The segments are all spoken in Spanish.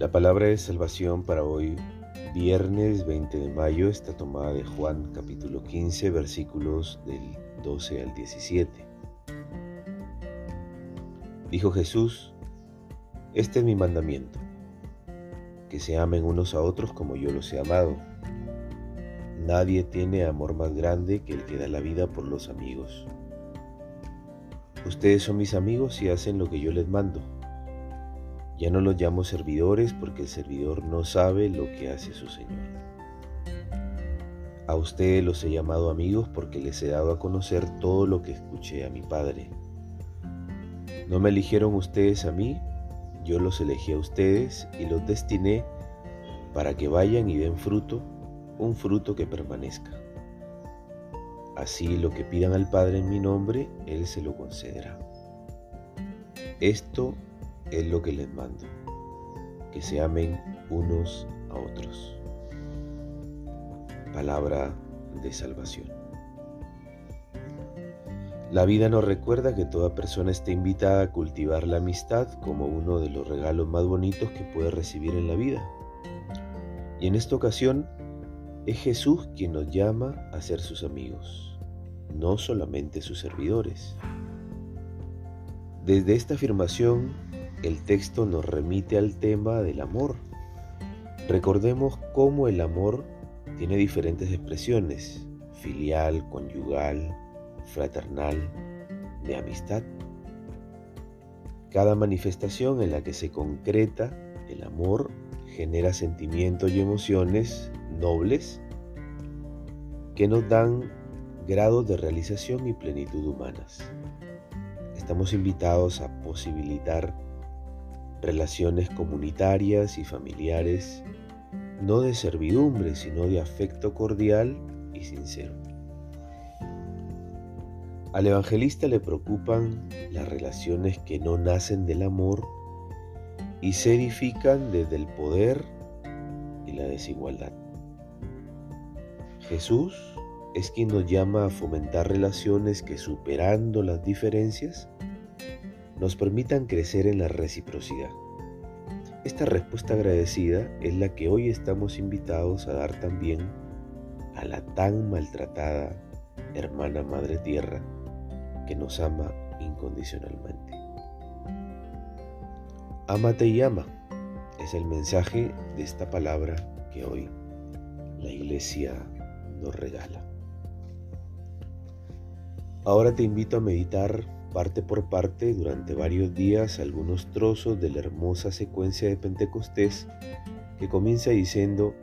La palabra de salvación para hoy, viernes 20 de mayo, está tomada de Juan capítulo 15, versículos del 12 al 17. Dijo Jesús, este es mi mandamiento, que se amen unos a otros como yo los he amado. Nadie tiene amor más grande que el que da la vida por los amigos. Ustedes son mis amigos y hacen lo que yo les mando. Ya no los llamo servidores porque el servidor no sabe lo que hace su Señor. A ustedes los he llamado amigos porque les he dado a conocer todo lo que escuché a mi Padre. No me eligieron ustedes a mí, yo los elegí a ustedes y los destiné para que vayan y den fruto, un fruto que permanezca. Así lo que pidan al Padre en mi nombre, Él se lo concederá. Esto es lo que les mando, que se amen unos a otros. Palabra de salvación. La vida nos recuerda que toda persona está invitada a cultivar la amistad como uno de los regalos más bonitos que puede recibir en la vida. Y en esta ocasión es Jesús quien nos llama a ser sus amigos no solamente sus servidores. Desde esta afirmación, el texto nos remite al tema del amor. Recordemos cómo el amor tiene diferentes expresiones, filial, conyugal, fraternal, de amistad. Cada manifestación en la que se concreta el amor genera sentimientos y emociones nobles que nos dan grados de realización y plenitud humanas. Estamos invitados a posibilitar relaciones comunitarias y familiares, no de servidumbre, sino de afecto cordial y sincero. Al evangelista le preocupan las relaciones que no nacen del amor y se edifican desde el poder y la desigualdad. Jesús es quien nos llama a fomentar relaciones que superando las diferencias nos permitan crecer en la reciprocidad. Esta respuesta agradecida es la que hoy estamos invitados a dar también a la tan maltratada hermana Madre Tierra que nos ama incondicionalmente. Amate y ama es el mensaje de esta palabra que hoy la iglesia nos regala. Ahora te invito a meditar parte por parte durante varios días algunos trozos de la hermosa secuencia de Pentecostés que comienza diciendo,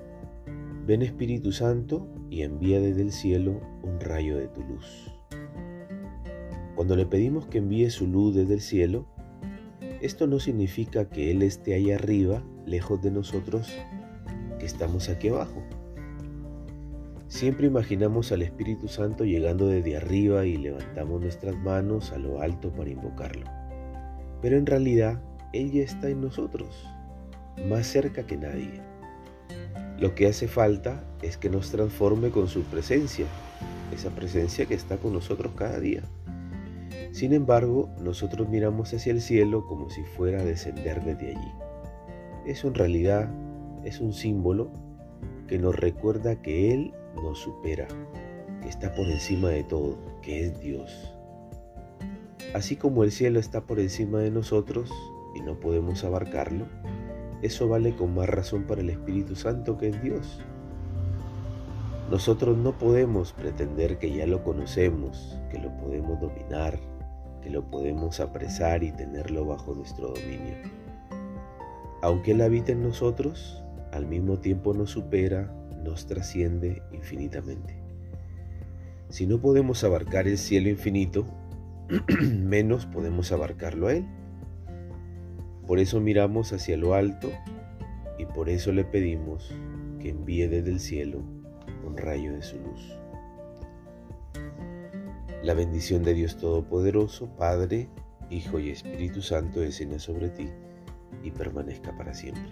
ven Espíritu Santo y envía desde el cielo un rayo de tu luz. Cuando le pedimos que envíe su luz desde el cielo, esto no significa que Él esté ahí arriba, lejos de nosotros, que estamos aquí abajo. Siempre imaginamos al Espíritu Santo llegando desde arriba y levantamos nuestras manos a lo alto para invocarlo. Pero en realidad Él ya está en nosotros, más cerca que nadie. Lo que hace falta es que nos transforme con su presencia, esa presencia que está con nosotros cada día. Sin embargo, nosotros miramos hacia el cielo como si fuera a descender desde allí. Eso en realidad es un símbolo que nos recuerda que Él nos supera, que está por encima de todo, que es Dios. Así como el cielo está por encima de nosotros y no podemos abarcarlo, eso vale con más razón para el Espíritu Santo que es Dios. Nosotros no podemos pretender que ya lo conocemos, que lo podemos dominar, que lo podemos apresar y tenerlo bajo nuestro dominio. Aunque Él habita en nosotros, al mismo tiempo nos supera, nos trasciende infinitamente. Si no podemos abarcar el cielo infinito, menos podemos abarcarlo a Él. Por eso miramos hacia lo alto y por eso le pedimos que envíe desde el cielo un rayo de su luz. La bendición de Dios Todopoderoso, Padre, Hijo y Espíritu Santo descienda sobre ti y permanezca para siempre.